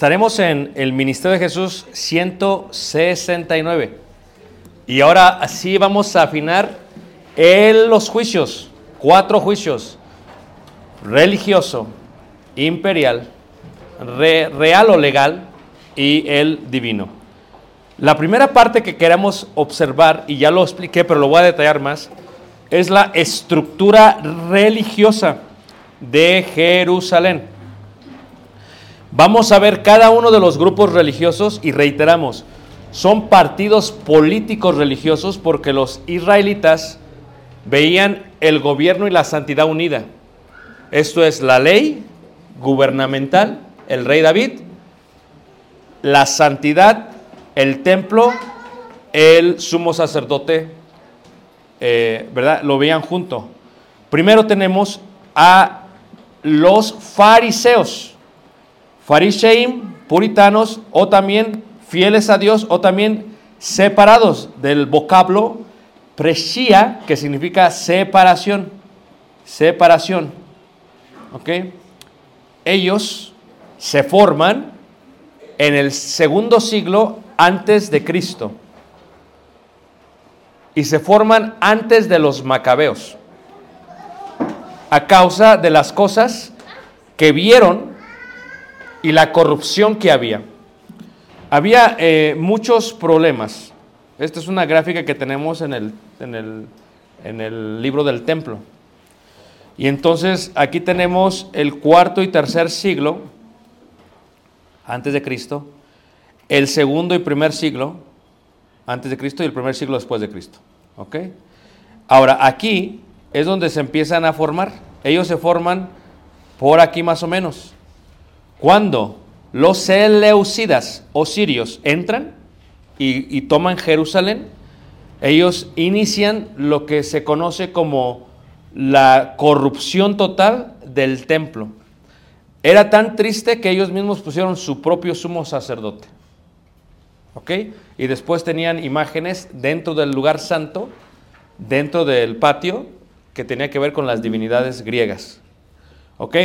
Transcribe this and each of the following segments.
Estaremos en el Ministerio de Jesús 169. Y ahora así vamos a afinar en los juicios, cuatro juicios, religioso, imperial, re- real o legal y el divino. La primera parte que queremos observar, y ya lo expliqué, pero lo voy a detallar más, es la estructura religiosa de Jerusalén. Vamos a ver cada uno de los grupos religiosos y reiteramos, son partidos políticos religiosos porque los israelitas veían el gobierno y la santidad unida. Esto es la ley gubernamental, el rey David, la santidad, el templo, el sumo sacerdote, eh, ¿verdad? Lo veían junto. Primero tenemos a los fariseos. Fariseim, puritanos, o también fieles a Dios, o también separados del vocablo preshia, que significa separación. Separación. ¿Ok? Ellos se forman en el segundo siglo antes de Cristo. Y se forman antes de los macabeos. A causa de las cosas que vieron y la corrupción que había. Había eh, muchos problemas. Esta es una gráfica que tenemos en el, en el- en el libro del templo. Y entonces aquí tenemos el cuarto y tercer siglo antes de Cristo, el segundo y primer siglo antes de Cristo y el primer siglo después de Cristo. Ahora, aquí es donde se empiezan a formar. Ellos se forman por aquí más o menos. Cuando los seleucidas o sirios entran y, toman Jerusalén, ellos inician lo que se conoce como la corrupción total del templo. Era tan triste que ellos mismos pusieron su propio sumo sacerdote. ¿Ok? Y después tenían imágenes dentro del lugar santo, dentro del patio, que tenía que ver con las divinidades griegas. ¿Ok?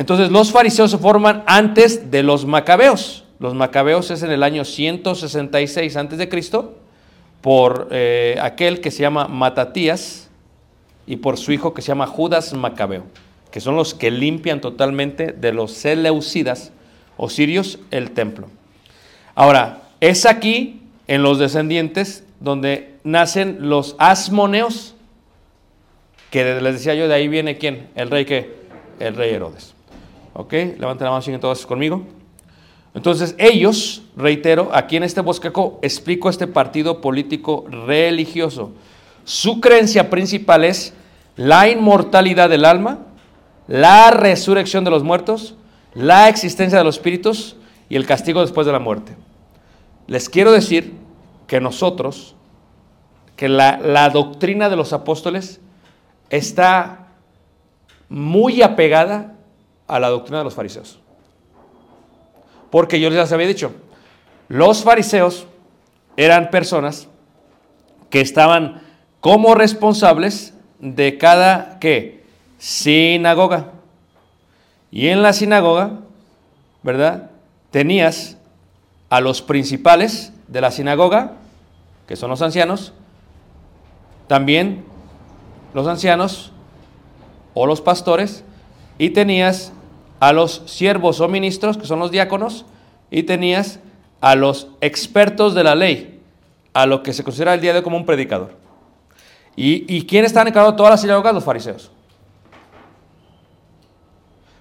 Entonces los fariseos se forman antes de los macabeos. Los macabeos es en el año 166 antes de Cristo por eh, aquel que se llama Matatías y por su hijo que se llama Judas Macabeo, que son los que limpian totalmente de los seleucidas o sirios el templo. Ahora, es aquí, en los descendientes, donde nacen los asmoneos, que les decía yo, de ahí viene quién, el rey que, el rey Herodes. ¿Ok? Levanten la mano, siguen todos conmigo. Entonces ellos, reitero, aquí en este bosquejo explico este partido político religioso. Su creencia principal es la inmortalidad del alma, la resurrección de los muertos, la existencia de los espíritus y el castigo después de la muerte. Les quiero decir que nosotros, que la, la doctrina de los apóstoles está muy apegada a la doctrina de los fariseos. Porque yo les había dicho, los fariseos eran personas que estaban como responsables de cada ¿qué? sinagoga. Y en la sinagoga, ¿verdad? Tenías a los principales de la sinagoga, que son los ancianos, también los ancianos o los pastores, y tenías a los siervos o ministros, que son los diáconos, y tenías a los expertos de la ley, a lo que se considera el día de hoy como un predicador. ¿Y, y quién está encargado de todas las sinagogas? Los fariseos.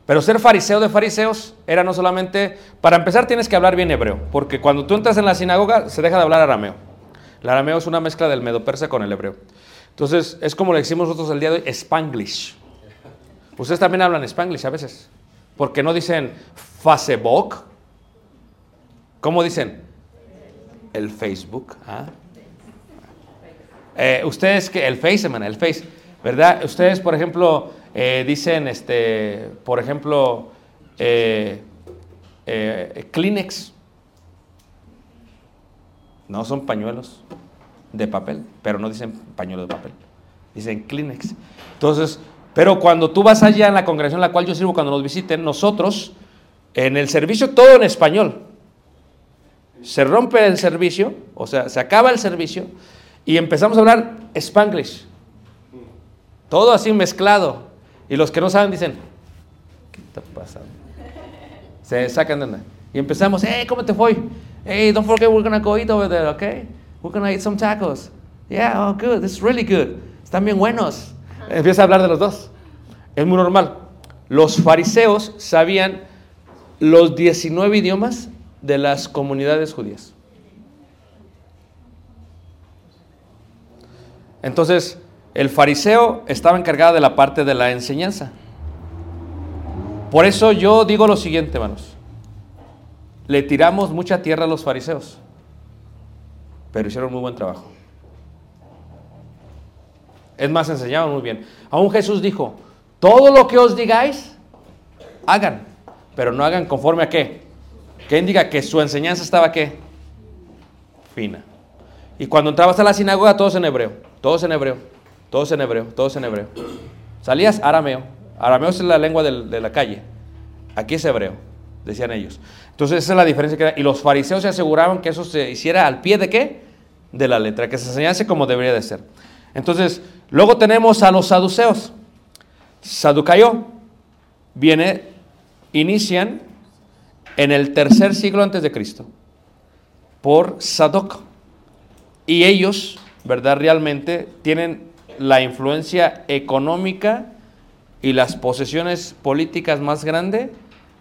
Pero ser fariseo de fariseos era no solamente, para empezar tienes que hablar bien hebreo, porque cuando tú entras en la sinagoga se deja de hablar arameo. El arameo es una mezcla del medo persa con el hebreo. Entonces es como le decimos nosotros el día de hoy, spanglish. Ustedes también hablan spanglish a veces, porque no dicen Facebook. ¿Cómo dicen? El Facebook. ¿ah? Eh, ustedes que el Face, hermana, el Face, ¿verdad? Ustedes, por ejemplo, eh, dicen, este, por ejemplo, eh, eh, Kleenex. No son pañuelos de papel, pero no dicen pañuelo de papel. Dicen Kleenex. Entonces, pero cuando tú vas allá en la congregación en la cual yo sirvo, cuando nos visiten, nosotros, en el servicio, todo en español. Se rompe el servicio, o sea, se acaba el servicio y empezamos a hablar spanglish. Todo así mezclado. Y los que no saben dicen, ¿qué está pasando? Se sacan de onda. Y empezamos, hey, ¿cómo te fue? Hey, don't forget we're gonna go eat over there, okay? We're gonna eat some tacos. Yeah, oh, good, this is really good. Están bien buenos. Empieza a hablar de los dos. Es muy normal. Los fariseos sabían los 19 idiomas de las comunidades judías. Entonces, el fariseo estaba encargado de la parte de la enseñanza. Por eso yo digo lo siguiente, hermanos. Le tiramos mucha tierra a los fariseos, pero hicieron muy buen trabajo. Es más, enseñaban muy bien. Aún Jesús dijo, todo lo que os digáis, hagan, pero no hagan conforme a qué. ¿Quién diga que su enseñanza estaba qué? Fina. Y cuando entrabas a la sinagoga, todos en hebreo, todos en hebreo, todos en hebreo, todos en hebreo. Salías arameo. Arameo es la lengua de la calle. Aquí es hebreo, decían ellos. Entonces esa es la diferencia que Y los fariseos se aseguraban que eso se hiciera al pie de qué? De la letra, que se enseñase como debería de ser. Entonces, luego tenemos a los saduceos. Saducayo viene, inician en el tercer siglo antes de Cristo por Sadoc. Y ellos, ¿verdad? Realmente tienen la influencia económica y las posesiones políticas más grandes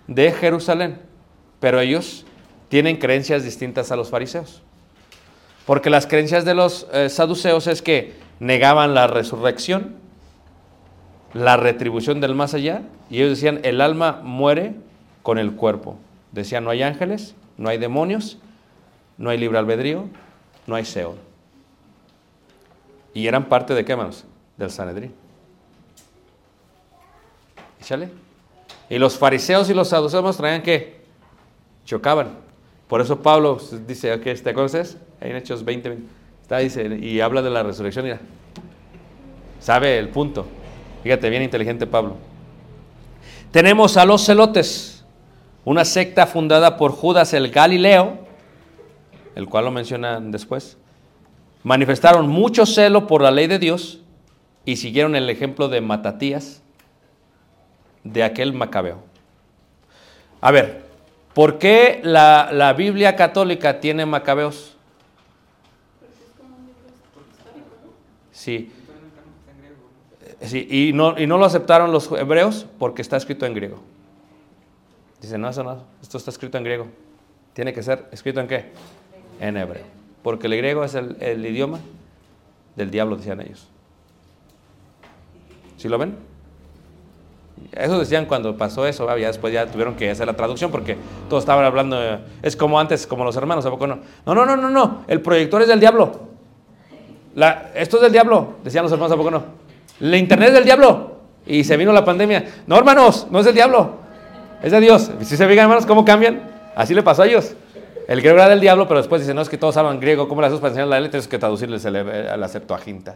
de Jerusalén. Pero ellos tienen creencias distintas a los fariseos. Porque las creencias de los eh, saduceos es que negaban la resurrección, la retribución del más allá, y ellos decían, el alma muere con el cuerpo. Decían, no hay ángeles, no hay demonios, no hay libre albedrío, no hay Seol. Y eran parte de qué, hermanos? Del Sanedrín. Échale. Y los fariseos y los saduceos traían qué? Chocaban. Por eso Pablo dice, ok, ¿te acuerdas? En Hechos 20, 20. Y habla de la resurrección, mira. Sabe el punto. Fíjate, bien inteligente Pablo. Tenemos a los celotes, una secta fundada por Judas el Galileo, el cual lo mencionan después. Manifestaron mucho celo por la ley de Dios y siguieron el ejemplo de Matatías, de aquel macabeo. A ver, ¿por qué la, la Biblia católica tiene macabeos? Sí. Y no, y no lo aceptaron los hebreos porque está escrito en griego. Dice, no, eso no, esto está escrito en griego. Tiene que ser escrito en qué? En hebreo. Porque el griego es el, idioma del diablo, decían ellos. ¿Sí lo ven? Eso decían cuando pasó eso, ya después ya tuvieron que hacer la traducción porque todos estaban hablando, eh, es como antes, como los hermanos, ¿a poco no? No, no, no, no, no, el proyector es del diablo. La, esto es del diablo, decían los hermanos, ¿a poco no? El internet es del diablo. Y se vino la pandemia. No, hermanos, no es del diablo, es de Dios. Si se fijan, hermanos, cómo cambian, así le pasó a ellos. El griego era del diablo, pero después dicen, no, es que todos hablan griego, ¿cómo las dos para enseñar la letra? Es que traducirles el- a la Septuaginta.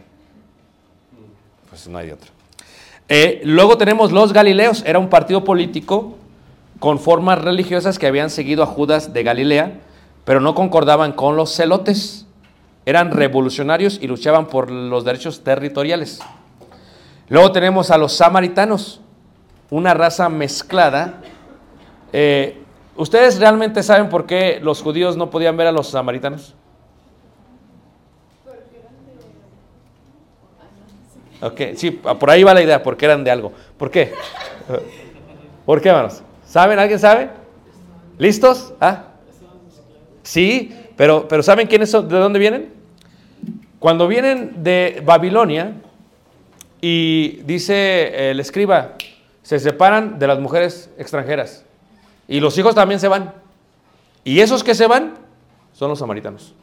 Pues no hay de otro. Eh, luego tenemos los Galileos, era un partido político con formas religiosas que habían seguido a Judas de Galilea, pero no concordaban con los celotes. Eran revolucionarios y luchaban por los derechos territoriales. Luego tenemos a los samaritanos, una raza mezclada. Eh, ¿Ustedes realmente saben por qué los judíos no podían ver a los samaritanos? Ok, sí, por ahí va la idea, porque eran de algo. ¿Por qué? ¿Por qué, hermanos? ¿Saben? ¿Alguien sabe? ¿Listos? ¿Ah? Sí, pero, pero ¿saben quiénes son? ¿De dónde vienen? Cuando vienen de Babilonia y dice el escriba, se separan de las mujeres extranjeras y los hijos también se van. Y esos que se van son los samaritanos.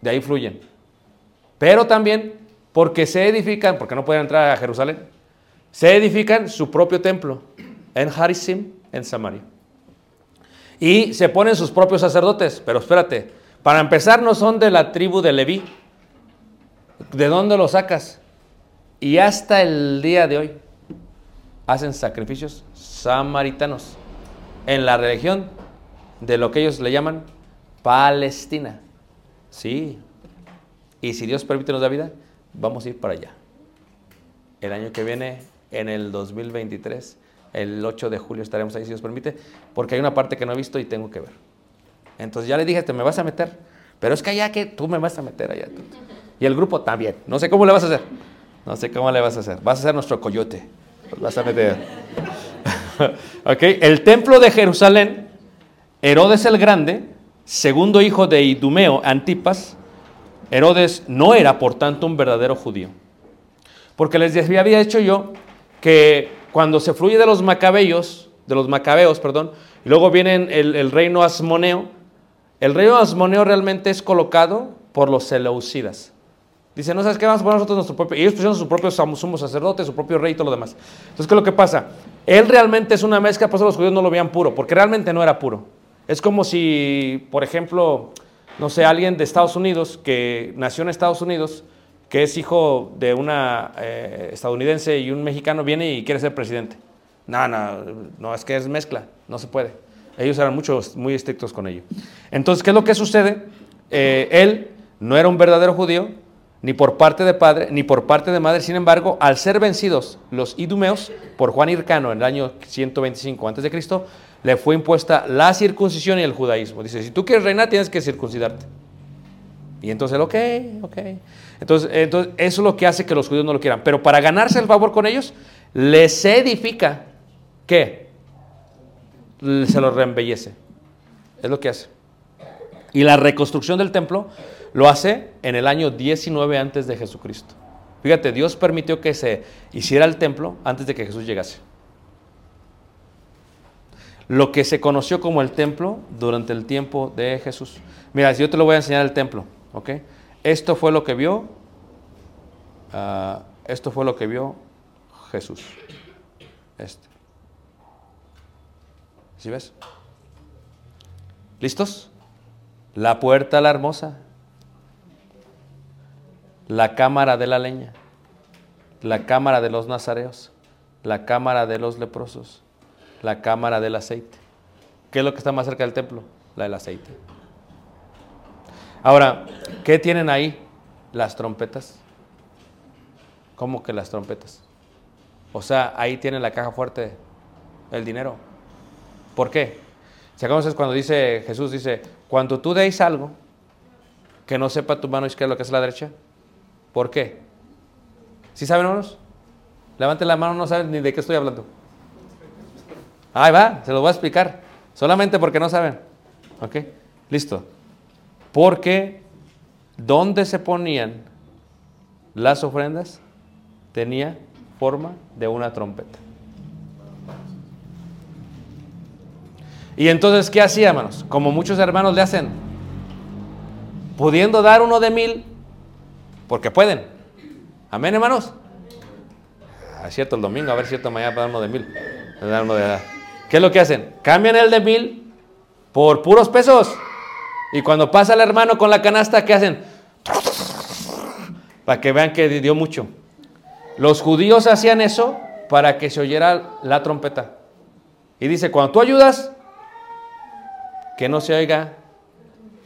De ahí fluyen. Pero también porque se edifican, porque no pueden entrar a Jerusalén, se edifican su propio templo en Harisim, en Samaria. Y se ponen sus propios sacerdotes, pero espérate, para empezar no son de la tribu de Leví. ¿De dónde los sacas? Y hasta el día de hoy hacen sacrificios samaritanos en la religión de lo que ellos le llaman Palestina. Sí. Y si Dios permite nos da vida, vamos a ir para allá. El año que viene, en el 2023, el 8 de julio estaremos ahí si Dios permite, porque hay una parte que no he visto y tengo que ver. Entonces ya le dije, te me vas a meter, pero es que allá que tú me vas a meter allá. tú. Y el grupo también. No sé cómo le vas a hacer. No sé cómo le vas a hacer. Vas a ser nuestro coyote. Vas a meter. ok, el templo de Jerusalén, Herodes el Grande, segundo hijo de Idumeo, Antipas, Herodes no era, por tanto, un verdadero judío. Porque les había dicho yo que cuando se fluye de los macabeos, de los macabeos, perdón, y luego viene el, reino asmoneo, el reino asmoneo realmente es colocado por los seleucidas. Dice, no sabes qué, vamos a poner nosotros nuestro propio. Y ellos pusieron su propio sumo sacerdote, su propio rey y todo lo demás. Entonces, ¿qué es lo que pasa? Él realmente es una mezcla, por eso los judíos no lo veían puro, porque realmente no era puro. Es como si, por ejemplo, no sé, alguien de Estados Unidos que nació en Estados Unidos, que es hijo de una eh, estadounidense y un mexicano, viene y quiere ser presidente. No, no, no, es que es mezcla, no se puede. Ellos eran muchos, muy estrictos con ello. Entonces, ¿qué es lo que sucede? Eh, él no era un verdadero judío, ni por parte de padre, ni por parte de madre. Sin embargo, al ser vencidos los idumeos por Juan Hircano en el año 125 a.C., le fue impuesta la circuncisión y el judaísmo. Dice, si tú quieres reinar, tienes que circuncidarte. Y entonces, ok, ok. Entonces, entonces, eso es lo que hace que los judíos no lo quieran. Pero para ganarse el favor con ellos, les edifica, ¿qué? Se los reembellece. Es lo que hace. Y la reconstrucción del templo lo hace en el año 19 antes de Jesucristo. Fíjate, Dios permitió que se hiciera el templo antes de que Jesús llegase. Lo que se conoció como el templo durante el tiempo de Jesús. Mira, si yo te lo voy a enseñar el templo, ¿ok? Esto fue lo que vio, ah, esto fue lo que vio Jesús. Este. ¿Sí ves? ¿Listos? La puerta la hermosa, la cámara de la leña, la cámara de los nazareos, la cámara de los leprosos, la cámara del aceite. ¿Qué es lo que está más cerca del templo? La del aceite. Ahora, ¿qué tienen ahí? Las trompetas. ¿Cómo que las trompetas? O sea, ahí tienen la caja fuerte, el dinero. ¿Por qué? ¿Se acuerdan cuando dice Jesús, dice, cuando tú deis algo, que no sepa tu mano izquierda lo que es la derecha? ¿Por qué? ¿Sí saben, hermanos? Levanten la mano, no saben ni de qué estoy hablando. Ahí va, se los voy a explicar. Solamente porque no saben. ¿Ok? Listo. Porque donde se ponían las ofrendas tenía forma de una trompeta. Y entonces, ¿qué hacía, hermanos? Como muchos hermanos le hacen, pudiendo dar uno de mil, porque pueden. Amén, hermanos. Ah, cierto, el domingo, a ver cierto mañana para dar uno de mil. ¿Qué es lo que hacen? Cambian el de mil por puros pesos. Y cuando pasa el hermano con la canasta, ¿qué hacen? Para que vean que dio mucho. Los judíos hacían eso para que se oyera la trompeta. Y dice, cuando tú ayudas, que no se oiga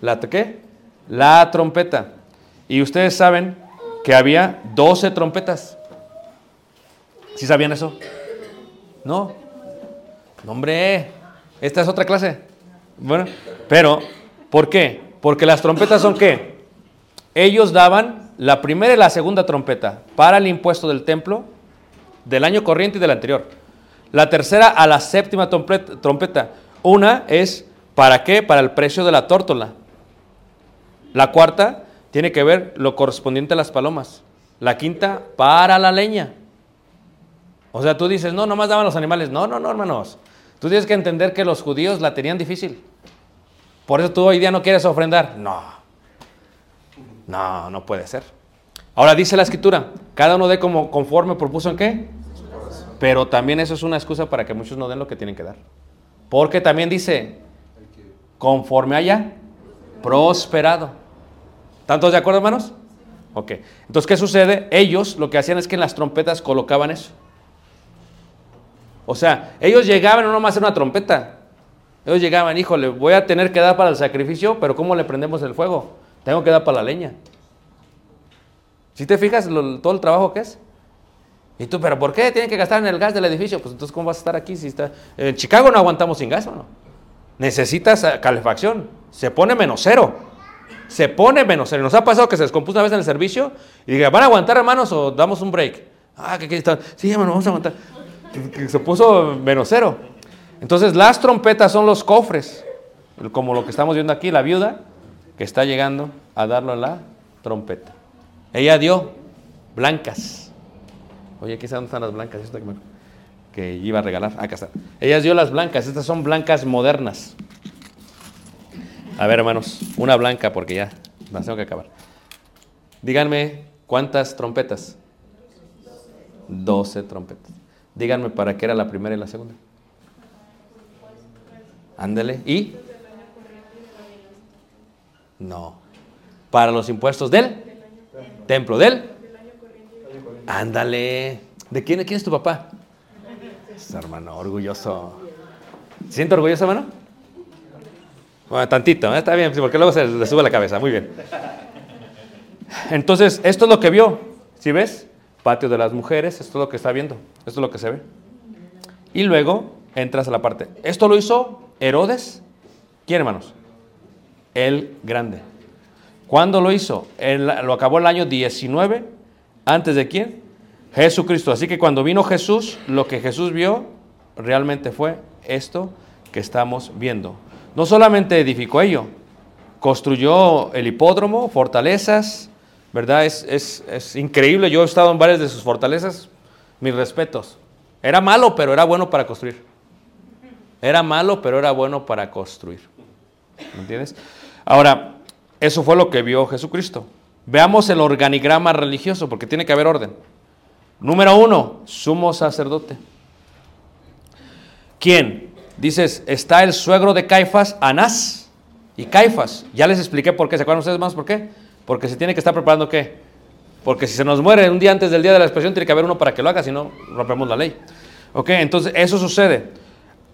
la ¿qué? La trompeta. Y ustedes saben que había 12 trompetas. ¿Sí sabían eso? No. No, hombre, esta es otra clase. Bueno, pero ¿por qué? Porque las trompetas son qué? Ellos daban la primera y la segunda trompeta para el impuesto del templo del año corriente y del anterior. La tercera a la séptima trompet- trompeta. Una es ¿para qué? Para el precio de la tórtola. La cuarta tiene que ver lo correspondiente a las palomas. La quinta para la leña. O sea, tú dices, no, nomás daban los animales. No, no, no, hermanos. Tú tienes que entender que los judíos la tenían difícil. Por eso tú hoy día no quieres ofrendar. No. No, no puede ser. Ahora dice la escritura, cada uno dé como conforme propuso en qué. Pero también eso es una excusa para que muchos no den lo que tienen que dar. Porque también dice, conforme haya prosperado. ¿Tantos de acuerdo, hermanos? Ok. Entonces, ¿qué sucede? Ellos lo que hacían es que en las trompetas colocaban eso. O sea, ellos llegaban no nomás en una trompeta. Ellos llegaban, híjole, voy a tener que dar para el sacrificio, pero ¿cómo le prendemos el fuego? Tengo que dar para la leña. Si te fijas todo el trabajo que es. Y tú, ¿pero por qué tienen que gastar en el gas del edificio? Pues entonces, ¿cómo vas a estar aquí si está... En Chicago no aguantamos sin gas, ¿o no? Necesitas eh, calefacción. Se pone menos cero. Se pone menos cero. Nos ha pasado que se descompuso una vez en el servicio y diga, ¿van a aguantar, hermanos, o damos un break? Ah, que aquí están. Sí, hermano, vamos a aguantar. Se puso menos cero. Entonces, las trompetas son los cofres. Como lo que estamos viendo aquí, la viuda que está llegando a darle la trompeta. Ella dio blancas. Oye, aquí dónde están las blancas. Que, iba a regalar. Acá está. Ella dio las blancas. Estas son blancas modernas. A ver, hermanos, una blanca porque ya las tengo que acabar. Díganme, ¿cuántas trompetas? 12 trompetas. Díganme para qué era la primera y la segunda. Ándele. ¿Y? No. Para los impuestos del templo del. Ándale. ¿De quién, quién es tu papá? Es hermano, orgulloso. ¿Se siente orgulloso, hermano? Bueno, tantito, ¿eh? está bien, porque luego se le sube la cabeza. Muy bien. Entonces, esto es lo que vio. ¿Sí ves? Patio de las mujeres, esto es lo que está viendo. Esto es lo que se ve. Y luego entras a la parte. Esto lo hizo Herodes. ¿Quién, hermanos? El grande. ¿Cuándo lo hizo? Lo acabó el año 19. ¿Antes de quién? Jesucristo. Así que cuando vino Jesús, lo que Jesús vio realmente fue esto que estamos viendo. No solamente edificó ello, construyó el hipódromo, fortalezas, ¿verdad? Es, es- es increíble. Yo he estado en varias de sus fortalezas. Mis respetos. Era malo, pero era bueno para construir. Era malo, pero era bueno para construir. ¿Me entiendes? Ahora, eso fue lo que vio Jesucristo. Veamos el organigrama religioso, porque tiene que haber orden. Número uno, sumo sacerdote. ¿Quién? Dices, está el suegro de Caifás, Anás. Y Caifás, ya les expliqué por qué. ¿Se acuerdan ustedes más por qué? Porque se tiene que estar preparando qué. Porque si se nos muere un día antes del día de la expresión, tiene que haber uno para que lo haga, si no, rompemos la ley. Ok, entonces eso sucede.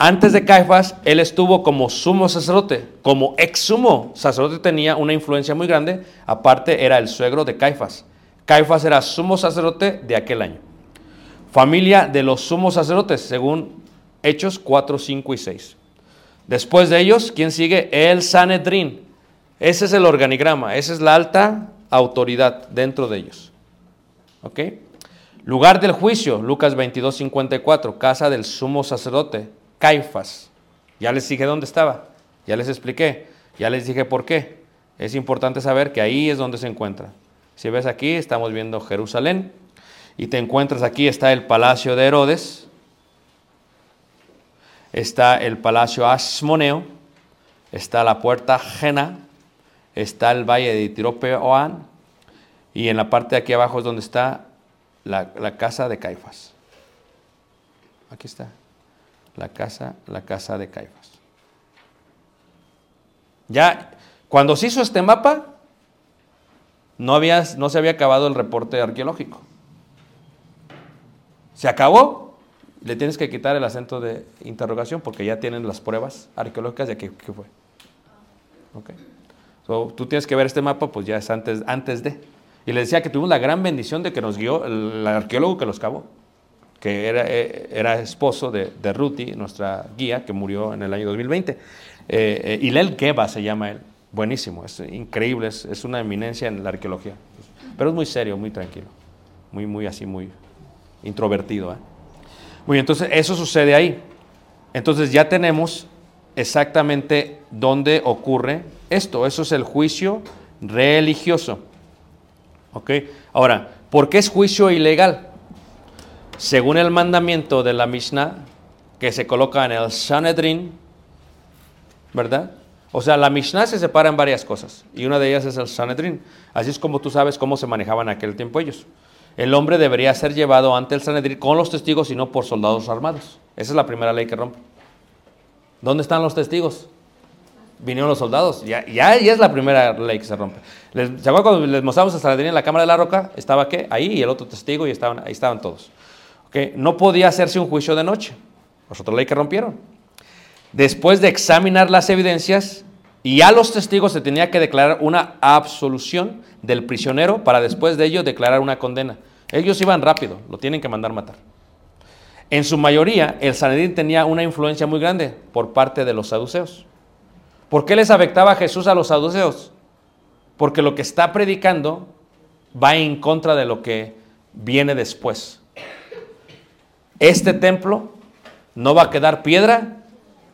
Antes de Caifás, él estuvo como sumo sacerdote. Como ex sumo sacerdote tenía una influencia muy grande. Aparte, era el suegro de Caifás. Caifás era sumo sacerdote de aquel año. Familia de los sumos sacerdotes, según Hechos 4, 5 y 6. Después de ellos, ¿quién sigue? El Sanedrín. Ese es el organigrama, esa es la alta autoridad dentro de ellos. ¿Ok? Lugar del juicio, Lucas 22, 54, casa del sumo sacerdote. Caifás. Ya les dije dónde estaba, ya les expliqué, ya les dije por qué. Es importante saber que ahí es donde se encuentra. Si ves aquí, estamos viendo Jerusalén y te encuentras aquí, está el palacio de Herodes, está el palacio Asmoneo, está la puerta Jena, está el valle de Tiropeoán y en la parte de aquí abajo es donde está la, la casa de Caifás. Aquí está, la casa, la casa de Caifás. Ya, cuando se hizo este mapa, no, había, no se había acabado el reporte arqueológico. Se acabó, le tienes que quitar el acento de interrogación porque ya tienen las pruebas arqueológicas de qué, qué fue. Ok. So, tú tienes que ver este mapa, pues ya es antes, antes de. Y le decía que tuvimos la gran bendición de que nos guió el, arqueólogo que los cavó, que era, eh, era esposo de, de Ruti, nuestra guía, que murió en el año 2020. Eh, eh, Geba se llama él. Buenísimo, es increíble, es, es, una eminencia en la arqueología. Pero es muy serio, muy tranquilo, muy, muy así, muy introvertido. ¿eh? Muy entonces eso sucede ahí. Entonces ya tenemos exactamente dónde ocurre esto. Eso es el juicio religioso. ¿Ok? Ahora, ¿por qué es juicio ilegal? Según el mandamiento de la Mishnah, que se coloca en el Sanedrin, ¿verdad? O sea, la Mishnah se separa en varias cosas y una de ellas es el Sanedrin. Así es como tú sabes cómo se manejaban en aquel tiempo ellos. El hombre debería ser llevado ante el Sanedrin con los testigos y no por soldados armados. Esa es la primera ley que rompe. ¿Dónde están los testigos? Vinieron los soldados. Ya, ya, ya es la primera ley que se rompe. ¿Se acuerdan cuando les mostramos a Sanedrin en la Cámara de la Roca? Estaba qué? Ahí y el otro testigo y estaban, ahí estaban todos. No podía hacerse un juicio de noche. Es otra ley que rompieron después de examinar las evidencias y a los testigos se tenía que declarar una absolución del prisionero para después de ello declarar una condena. Ellos iban rápido, lo tienen que mandar matar. En su mayoría, el Sanedrín tenía una influencia muy grande por parte de los saduceos. ¿Por qué les afectaba a Jesús a los saduceos? Porque lo que está predicando va en contra de lo que viene después. Este templo no va a quedar piedra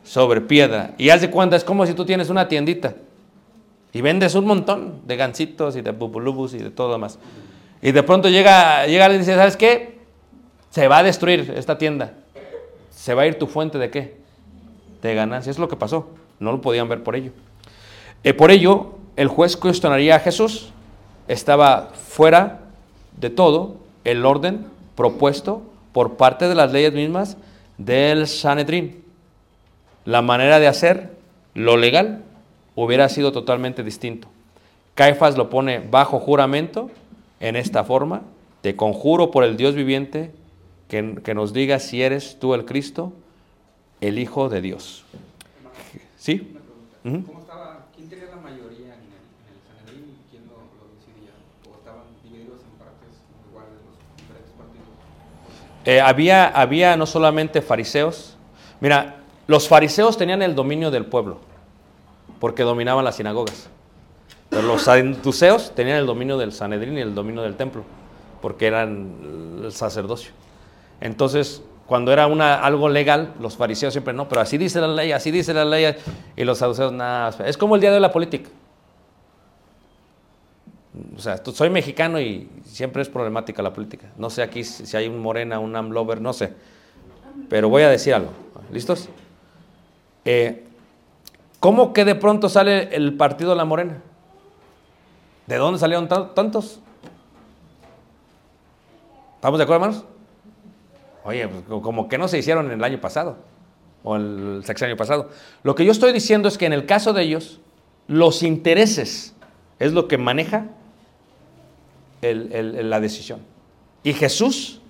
sobre piedra. Y haz de cuenta, es como si tú tienes una tiendita y vendes un montón de gancitos y de bubulubus y de todo demás. Y de pronto llega, llega alguien y dice, ¿sabes qué? Se va a destruir esta tienda. Se va a ir tu fuente de qué? De ganancia. Es lo que pasó. No lo podían ver por ello. Eh, por ello, el juez cuestionaría a Jesús. Estaba fuera de todo el orden propuesto por parte de las leyes mismas del Sanedrín la manera de hacer lo legal hubiera sido totalmente distinto. Caifás lo pone bajo juramento en esta forma, te conjuro por el Dios viviente que, que nos diga si eres tú el Cristo, el Hijo de Dios. ¿Sí -huh. ¿Cómo estaba? ¿Quién tenía la mayoría en el, en el Sanedrín y quién lo, lo, decidía? ¿O estaban divididos en partes iguales los diferentes partidos? Eh, había, había no solamente fariseos. Mira, los fariseos tenían el dominio del pueblo, porque dominaban las sinagogas. Pero los saduceos tenían el dominio del Sanedrín y el dominio del templo, porque eran el sacerdocio. Entonces, cuando era una, algo legal, los fariseos siempre no, pero así dice la ley, así dice la ley, y los saduceos nada. Es como el día de la política. O sea, soy mexicano y siempre es problemática la política. No sé aquí si hay un morena, un amlover, no sé. Pero voy a decir algo. ¿Listos? Eh, ¿Cómo que de pronto sale el partido de la Morena? ¿De dónde salieron tantos? ¿Estamos de acuerdo, hermanos? Oye, pues, como que no se hicieron en el año pasado o el sexenio pasado. Lo que yo estoy diciendo es que en el caso de ellos, los intereses es lo que maneja la decisión. Y Jesús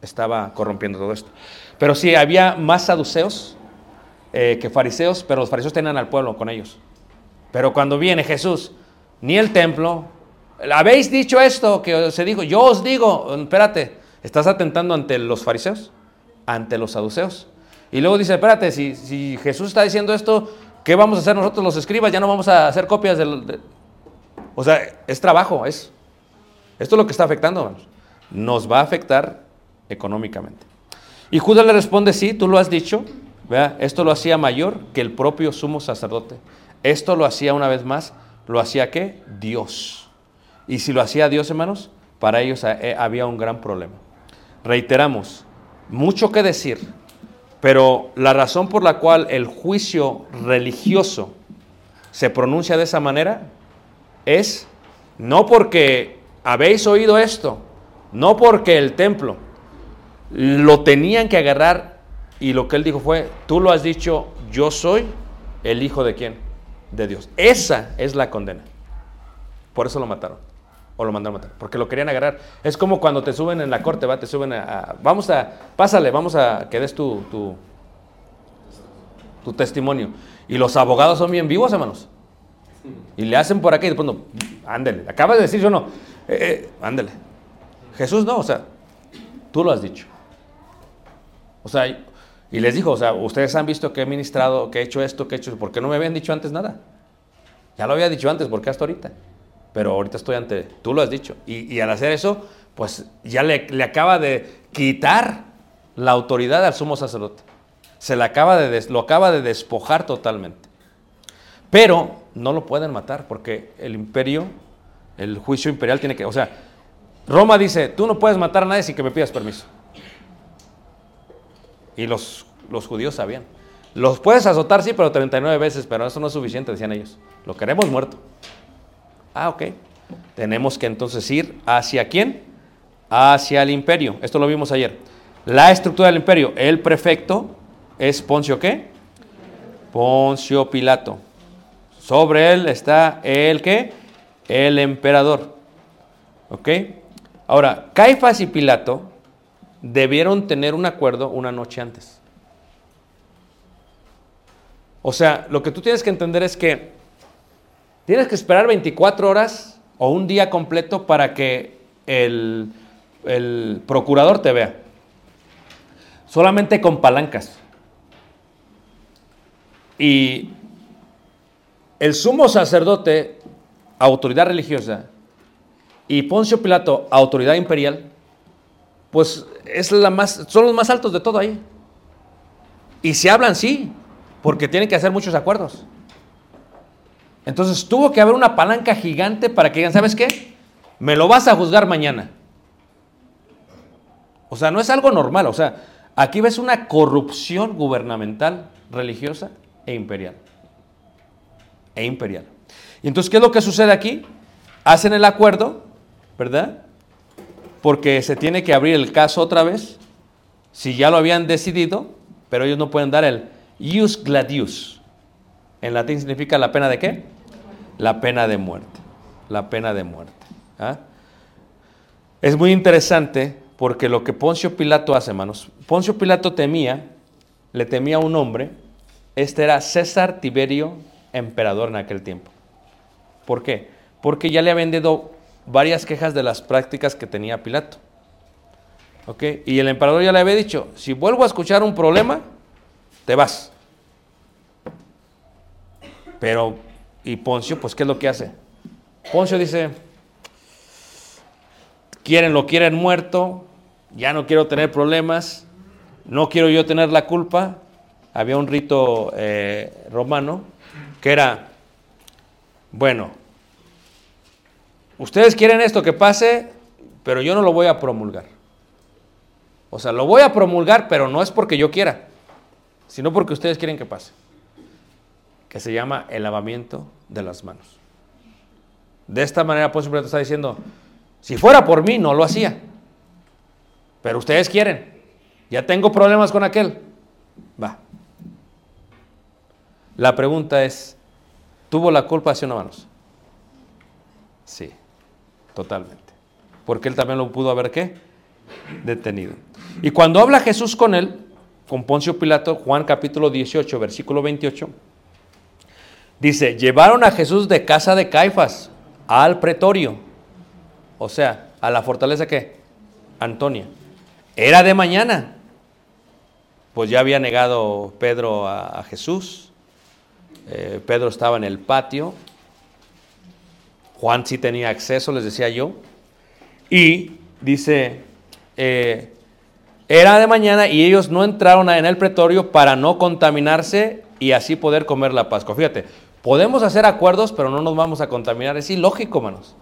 estaba corrompiendo todo esto. Pero sí, había más saduceos eh, que fariseos, pero los fariseos tenían al pueblo con ellos. Pero cuando viene Jesús, ni el templo, habéis dicho esto que se dijo, yo os digo, espérate, estás atentando ante los fariseos, ante los saduceos. Y luego dice, espérate, si, si Jesús está diciendo esto, ¿qué vamos a hacer nosotros los escribas? Ya no vamos a hacer copias del... De... O sea, es trabajo, es... Esto es lo que está afectando, hermanos. Nos va a afectar económicamente. Y Judas le responde, sí, tú lo has dicho. Esto lo hacía mayor que el propio sumo sacerdote. Esto lo hacía una vez más, lo hacía qué? Dios. Y si lo hacía Dios, hermanos, para ellos eh, había un gran problema. Reiteramos, mucho que decir, pero la razón por la cual el juicio religioso se pronuncia de esa manera es no porque habéis oído esto, no porque el templo lo tenían que agarrar y lo que él dijo fue, tú lo has dicho, yo soy el hijo de quién? De Dios. Esa es la condena. Por eso lo mataron. O lo mandaron a matar. Porque lo querían agarrar. Es como cuando te suben en la corte, va, te suben a, vamos a, pásale, vamos a que des tu, tu testimonio. Y los abogados son bien vivos, hermanos. Y le hacen por aquí y después no, ándele. Acabas de decir yo no. Eh, eh, ándele. Jesús no, o sea, tú lo has dicho. O sea, y- les dijo, o sea, ustedes han visto que he ministrado, que he hecho esto, que he hecho, ¿por qué no me habían dicho antes nada? Ya lo había dicho antes, ¿por qué hasta ahorita? Pero ahorita estoy ante, tú lo has dicho. Y, al hacer eso, pues ya le, acaba de quitar la autoridad al sumo sacerdote. Se le acaba de, lo acaba de despojar totalmente. Pero no lo pueden matar porque el imperio, el juicio imperial tiene que, o sea, Roma dice, tú no puedes matar a nadie sin que me pidas permiso. Y los, los judíos sabían. Los puedes azotar, sí, pero 39 veces, pero eso no es suficiente, decían ellos. Lo queremos muerto. Ah, ok. Tenemos que entonces ir hacia quién? Hacia el imperio. Esto lo vimos ayer. La estructura del imperio. El prefecto es Poncio qué? Poncio Pilato. Sobre él está el qué? El emperador. ¿Ok? Ahora, Caifás y Pilato debieron tener un acuerdo una noche antes. O sea, lo que tú tienes que entender es que tienes que esperar 24 horas o un día completo para que el, el procurador te vea. Solamente con palancas. Y el sumo sacerdote, autoridad religiosa, y Poncio Pilato, autoridad imperial, pues es la más, son los más altos de todo ahí. Y se hablan, sí, porque tienen que hacer muchos acuerdos. Entonces tuvo que haber una palanca gigante para que digan, ¿sabes qué? Me lo vas a juzgar mañana. O sea, no es algo normal. O sea, aquí ves una corrupción gubernamental, religiosa e imperial. E imperial. Y entonces, ¿qué es lo que sucede aquí? Hacen el acuerdo, ¿verdad? Porque se tiene que abrir el caso otra vez. Si ya lo habían decidido, pero ellos no pueden dar el ius gladius. En latín significa la pena de qué? La pena de muerte. La pena de muerte. ¿ah? Es muy interesante porque lo que Poncio Pilato hace, hermanos. Poncio Pilato temía, le temía a un hombre. Este era César Tiberio, emperador en aquel tiempo. ¿Por qué? Porque ya le habían dado varias quejas de las prácticas que tenía Pilato. ¿Ok? Y el emperador ya le había dicho, si vuelvo a escuchar un problema, te vas. Pero, y Poncio, pues, ¿qué es lo que hace? Poncio dice, quieren, lo quieren muerto, ya no quiero tener problemas, no quiero yo tener la culpa. Había un rito eh, romano que era, bueno, ustedes quieren esto que pase, pero yo no lo voy a promulgar. O sea, lo voy a promulgar, pero no es porque yo quiera, sino porque ustedes quieren que pase. Que se llama el lavamiento de las manos. De esta manera, Poncio Pilato está diciendo, si fuera por mí, no lo hacía. Pero ustedes quieren. Ya tengo problemas con aquel. Va. La pregunta es, ¿tuvo la culpa hacia una manos? Sí, totalmente. Porque él también lo pudo haber, ¿qué? Detenido. Y cuando habla Jesús con él, con Poncio Pilato, Juan capítulo 18, versículo 28, dice, llevaron a Jesús de casa de Caifás al pretorio, o sea, a la fortaleza que Antonia. Era de mañana, pues ya había negado Pedro a Jesús, Eh, Pedro estaba en el patio, Juan sí tenía acceso, les decía yo, y dice, eh, Era de mañana y ellos no entraron en el pretorio para no contaminarse y así poder comer la Pascua. Fíjate, podemos hacer acuerdos, pero no nos vamos a contaminar. Es ilógico, manos.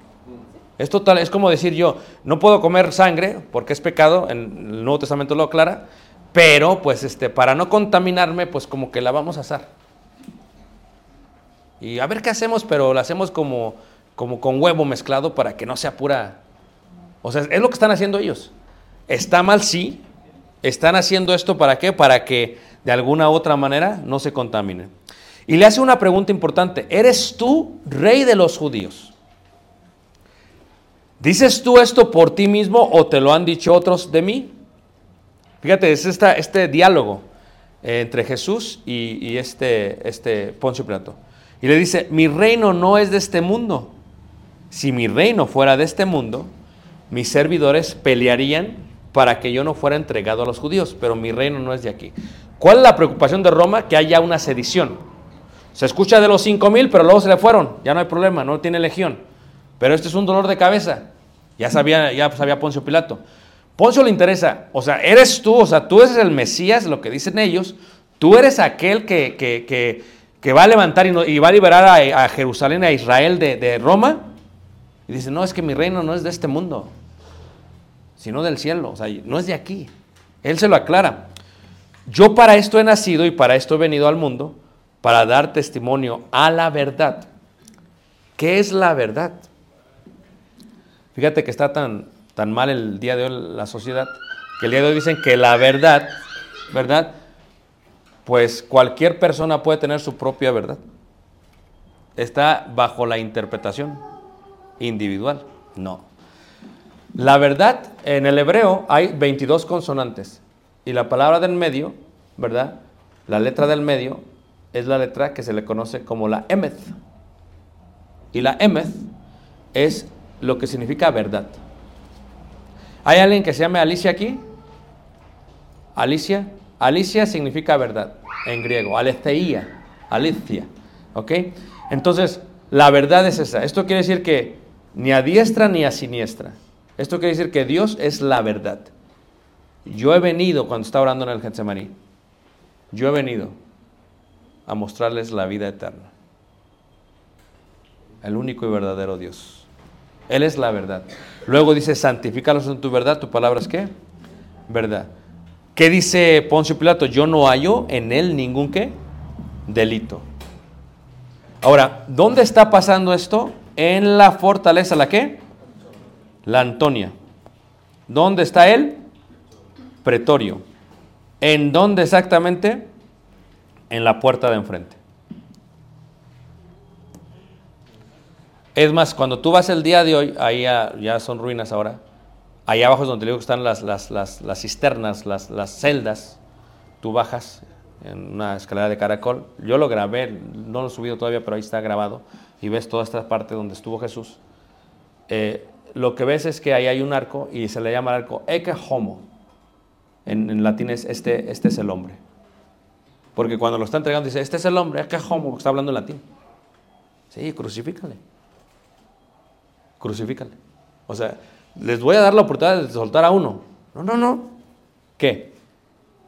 Es total, es como decir yo, no puedo comer sangre porque es pecado, en el Nuevo Testamento lo aclara, pero pues este, para no contaminarme, pues como que la vamos a hacer. Y a ver qué hacemos, pero la hacemos como, como con huevo mezclado para que no sea pura. O sea, es lo que están haciendo ellos. Está mal, sí. Están haciendo esto para qué? Para que de alguna u otra manera no se contaminen. Y le hace una pregunta importante. ¿Eres tú rey de los judíos? ¿Dices tú esto por ti mismo o te lo han dicho otros de mí? Fíjate, es esta, este diálogo eh, entre Jesús y, y este, este Poncio Pilato. Y le dice, mi reino no es de este mundo. Si mi reino fuera de este mundo, mis servidores pelearían para que yo no fuera entregado a los judíos, pero mi reino no es de aquí. ¿Cuál es la preocupación de Roma? Que haya una sedición. Se escucha de los cinco mil, pero luego se le fueron. Ya no hay problema, no tiene legión. Pero este es un dolor de cabeza. Ya sabía, ya sabía Poncio Pilato. Poncio le interesa, o sea, eres tú, o sea, tú eres el Mesías, lo que dicen ellos. Tú eres aquel que, que, que, que va a levantar y, va a liberar a, a Jerusalén, a Israel de, de Roma. Y dice, no, es que mi reino no es de este mundo, sino del cielo, o sea, no es de aquí. Él se lo aclara. Yo para esto he nacido y para esto he venido al mundo, para dar testimonio a la verdad. ¿Qué es la verdad? Fíjate que está tan, tan mal el día de hoy la sociedad, que el día de hoy dicen que la verdad, ¿verdad? Pues cualquier persona puede tener su propia verdad. Está bajo la interpretación individual. No. La verdad, en el hebreo hay 22 consonantes y la palabra del medio, ¿verdad? La letra del medio es la letra que se le conoce como la emeth. Y la emeth es lo que significa verdad. ¿Hay alguien que se llame Alicia aquí? Alicia. Alicia significa verdad en griego. Aletheia. Alicia. ¿Ok? Entonces, la verdad es esa. Esto quiere decir que ni a diestra ni a siniestra. Esto quiere decir que Dios es la verdad. Yo he venido, cuando está orando en el Getsemaní, yo he venido a mostrarles la vida eterna. El único y verdadero Dios. Él es la verdad. Luego dice, santifícalos en tu verdad. ¿Tu palabra es qué? Verdad. ¿Qué dice Poncio Pilato? Yo no hallo en él ningún qué? Delito. Ahora, ¿dónde está pasando esto? En la fortaleza, ¿la qué? La Antonia. ¿Dónde está él? Pretorio. ¿En dónde exactamente? En la puerta de enfrente. Es más, cuando tú vas el día de hoy, ahí ya, ya son ruinas ahora, ahí abajo es donde digo que están las, las, las, las cisternas, las, celdas, tú bajas en una escalera de caracol, yo lo grabé, no lo he subido todavía, pero ahí está grabado, y ves toda esta parte donde estuvo Jesús. Eh, lo que ves es que ahí hay un arco y se le llama el arco Ecce Homo. En, latín es este, este es el hombre. Porque cuando lo está entregando dice, este es el hombre, Ecce Homo, está hablando en latín. Sí, crucifícale. Crucifícale. O sea, les voy a dar la oportunidad de soltar a uno. No, no, no. ¿Qué?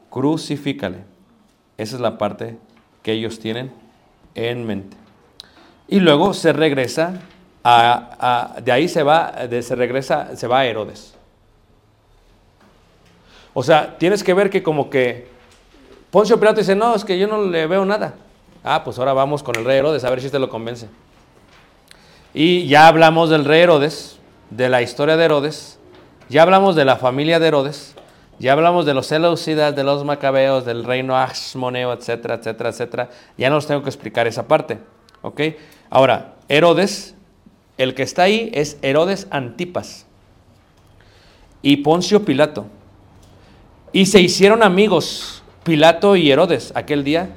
Crucifícale. Esa es la parte que ellos tienen en mente. Y luego se regresa a, de ahí se va, de- se regresa, se va a Herodes. O sea, tienes que ver que como que Poncio Pilato dice, no, es que yo no le veo nada. Ah, pues ahora vamos con el rey Herodes a ver si este lo convence. Y ya hablamos del rey Herodes, de la historia de Herodes, ya hablamos de la familia de Herodes, ya hablamos de los Seleucidas, de los Macabeos, del reino Asmoneo, etcétera, etcétera, etcétera. Ya no os tengo que explicar esa parte. ¿Ok? Ahora, Herodes, el que está ahí es Herodes Antipas y Poncio Pilato. Y se hicieron amigos Pilato y Herodes aquel día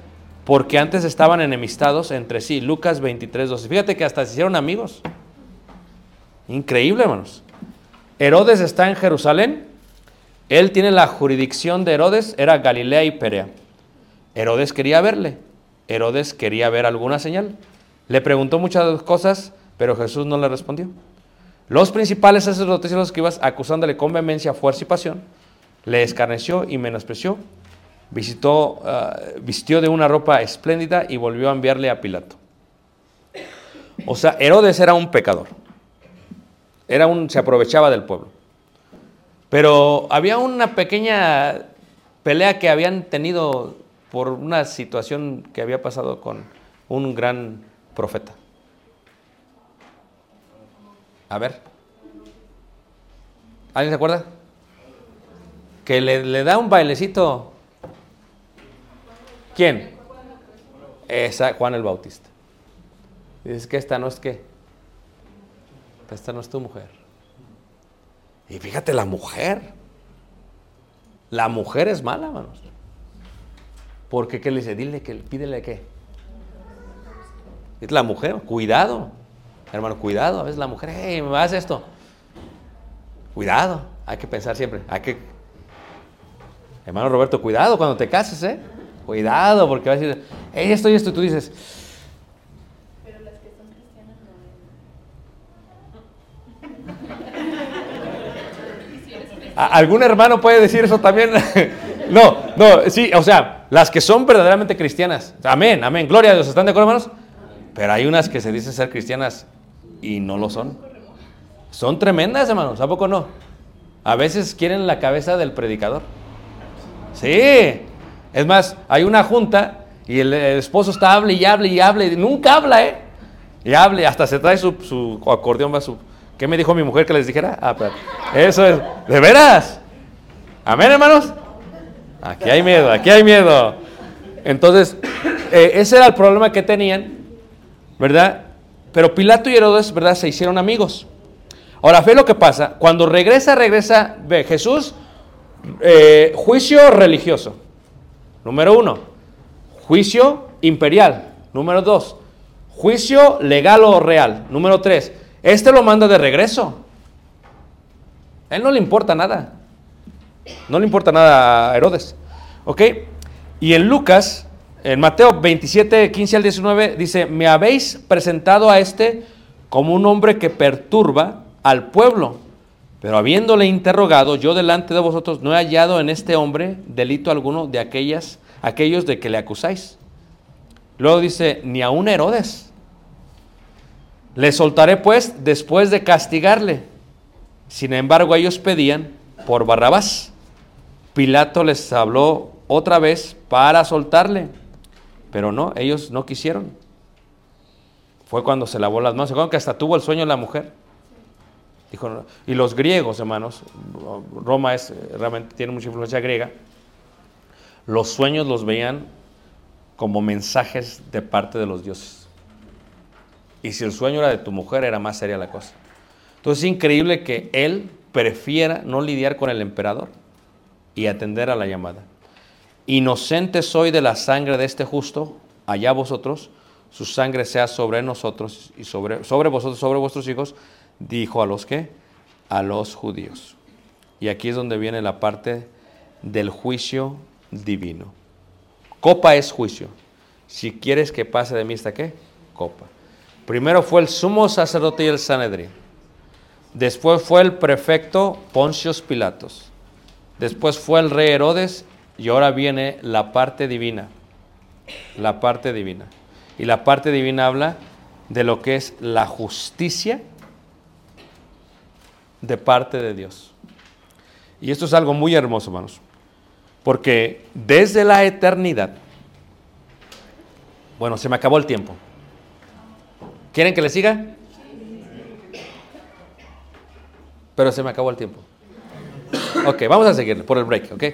porque antes estaban enemistados entre sí. Lucas 23, 12. Fíjate que hasta se hicieron amigos. Increíble, hermanos. Herodes está en Jerusalén. Él tiene la jurisdicción de Herodes, era Galilea y Perea. Herodes quería verle. Herodes quería ver alguna señal. Le preguntó muchas cosas, pero Jesús no le respondió. Los principales sacerdotes y los escribas, acusándole con vehemencia, fuerza y pasión, le escarneció y menospreció, visitó, ah, vistió de una ropa espléndida y volvió a enviarle a Pilato. O sea, Herodes era un pecador. Era un, se aprovechaba del pueblo. Pero había una pequeña pelea que habían tenido por una situación que había pasado con un gran profeta. A ver. ¿Alguien se acuerda? Que le, le da un bailecito. ¿Quién? Esa, Juan el Bautista. Dices que esta no es qué. Esta no es tu mujer. Y fíjate, la mujer. La mujer es mala, hermanos. Porque ¿qué le dice? Dile que pídele qué. Es la mujer, cuidado. Hermano, cuidado. A veces la mujer, hey, me hace esto. Cuidado. Hay que pensar siempre. Hay que. Hermano Roberto, cuidado cuando te cases, ¿eh? Cuidado, porque va a decir, hey, esto y esto. Y tú dices, Pero las que son cristianas no. ¿A- ¿Algún hermano puede decir eso también? no, no, sí, o sea, las que son verdaderamente cristianas. Amén, amén. Gloria a Dios. ¿Están de acuerdo, hermanos? Pero hay unas que se dicen ser cristianas y no lo son. Son tremendas, hermanos. ¿A poco no? A veces quieren la cabeza del predicador. Sí. Es más, hay una junta y el, esposo está hable y hable y hable. nunca habla, ¿eh? Y hable, hasta se trae su, su acordeón, va su... ¿Qué me dijo mi mujer que les dijera? Ah, espérate. Eso es. ¿De veras? Amén, hermanos. Aquí hay miedo, aquí hay miedo. Entonces, eh, ese era el problema que tenían, ¿verdad? Pero Pilato y Herodes, ¿verdad? Se hicieron amigos. Ahora, ve lo que pasa. Cuando regresa, regresa, ve, Jesús, eh, juicio religioso. Número uno. Juicio imperial. Número dos. Juicio legal o real. Número tres. Este lo manda de regreso. A él no le importa nada. No le importa nada a Herodes. ¿Ok? Y en Lucas, en Mateo 27, 15 al 19, dice, me habéis presentado a este como un hombre que perturba al pueblo. Pero habiéndole interrogado, yo delante de vosotros no he hallado en este hombre delito alguno de aquellas, aquellos de que le acusáis. Luego dice, ni aun Herodes. Le soltaré pues después de castigarle. Sin embargo, ellos pedían por Barrabás. Pilato les habló otra vez para soltarle, pero no, ellos no quisieron. Fue cuando se lavó las manos. ¿Se acuerdan que hasta tuvo el sueño la mujer? Y los griegos, hermanos, Roma es, realmente tiene mucha influencia griega, los sueños los veían como mensajes de parte de los dioses. Y si el sueño era de tu mujer, era más seria la cosa. Entonces es increíble que él prefiera no lidiar con el emperador y atender a la llamada. Inocente soy de la sangre de este justo, allá vosotros, su sangre sea sobre nosotros y sobre, sobre vosotros, sobre vuestros hijos, dijo a los que, a los judíos. Y aquí es donde viene la parte del juicio divino. Copa es juicio. Si quieres que pase de mí esta qué? Copa. Primero fue el sumo sacerdote y el Sanedrín. Después fue el prefecto Poncios Pilatos. Después fue el rey Herodes y ahora viene la parte divina. La parte divina. Y la parte divina habla de lo que es la justicia de parte de Dios. Y esto es algo muy hermoso, hermanos. Porque desde la eternidad, bueno, se me acabó el tiempo. ¿Quieren que le siga? Pero se me acabó el tiempo. Ok, vamos a seguir por el break, ok.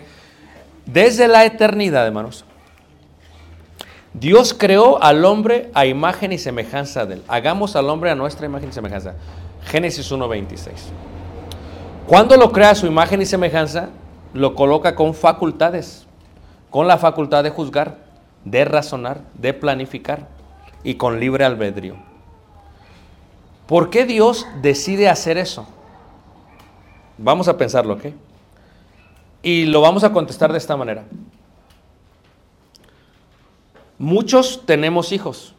Desde la eternidad, hermanos, Dios creó al hombre a imagen y semejanza de él. Hagamos al hombre a nuestra imagen y semejanza. Génesis 1.26. Cuando lo crea a su imagen y semejanza, lo coloca con facultades, con la facultad de juzgar, de razonar, de planificar y con libre albedrío. ¿Por qué Dios decide hacer eso? Vamos a pensarlo, ¿ok? Y lo vamos a contestar de esta manera. Muchos tenemos hijos,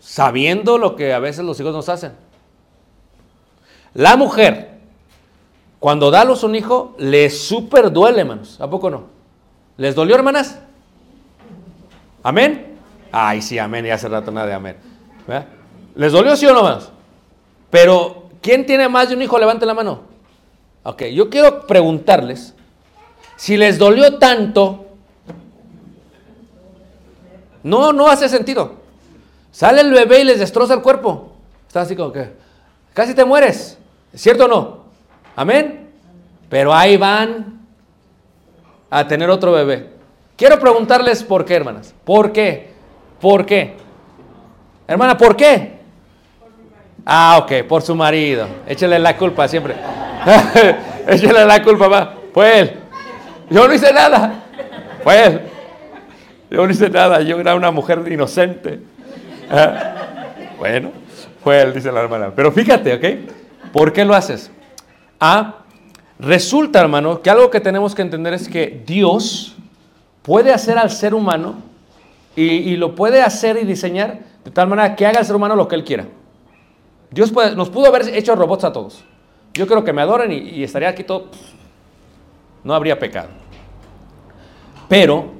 sabiendo lo que a veces los hijos nos hacen. La mujer cuando da a un hijo, les súper duele, hermanos. ¿A poco no? ¿Les dolió, hermanas? ¿Amén? Ay, sí, amén. Y hace rato nada de amén. ¿Verdad? ¿Les dolió, sí o no, hermanos? Pero, ¿quién tiene más de un hijo? Levante la mano. Ok, yo quiero preguntarles si les dolió tanto. No, no hace sentido. Sale el bebé y les destroza el cuerpo. Está así como que casi te mueres. ¿Cierto o no? Amén. Pero ahí van a tener otro bebé. Quiero preguntarles por qué, hermanas. ¿Por qué? ¿Por qué? Hermana, ¿por qué? Ah, ok, por su marido. Échale la culpa siempre. Échale la culpa, va. Fue él. Yo no hice nada. Fue él. Yo no hice nada. Yo era una mujer inocente. Ah, Bueno, fue él, dice la hermana. Pero fíjate, ¿ok? ¿Por qué lo haces? Ah, resulta, hermano, que algo que tenemos que entender es que Dios puede hacer al ser humano y, y lo puede hacer y diseñar de tal manera que haga al ser humano lo que él quiera. Dios nos pudo haber hecho robots a todos. Yo creo que me adoren y, estaría aquí todo. No habría pecado. Pero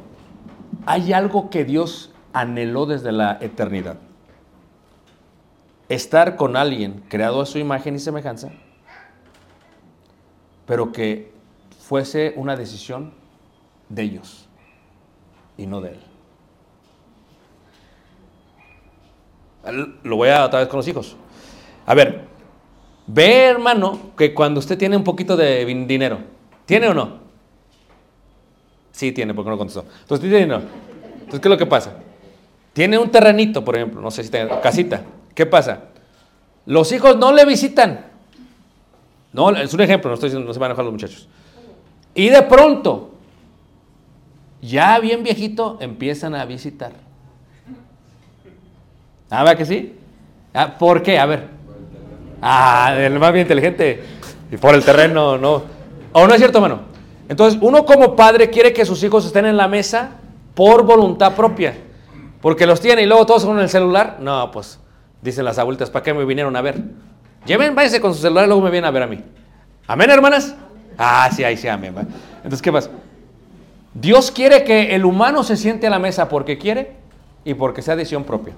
hay algo que Dios anheló desde la eternidad. Estar con alguien creado a su imagen y semejanza, pero que fuese una decisión de ellos y no de él. Lo voy a otra vez con los hijos. A ver, ve hermano que cuando usted tiene un poquito de dinero, ¿tiene o no? Sí tiene, porque no contestó. Entonces, ¿tiene o no? Entonces, ¿qué es lo que pasa? Tiene un terrenito, por ejemplo, no sé si tiene casita. ¿Qué pasa? Los hijos no le visitan. No, es un ejemplo, no estoy diciendo, no se van a enojar los muchachos. Y de pronto, ya bien viejito, empiezan a visitar. ¿Ah, va que sí? Ah, ¿Por qué? A ver. Ah, el más bien inteligente. Y por el terreno, no. ¿O no es cierto, hermano? Entonces, uno como padre quiere que sus hijos estén en la mesa por voluntad propia. Porque los tiene y luego todos con el celular. No, pues, dicen las abuelitas, ¿para qué me vinieron a ver? Lleven, váyanse con su celular y luego me vienen a ver a mí. ¿Amén, hermanas? Ah, sí, ahí sí, amén. Entonces, ¿qué pasa? Dios quiere que el humano se siente a la mesa porque quiere y porque sea decisión propia.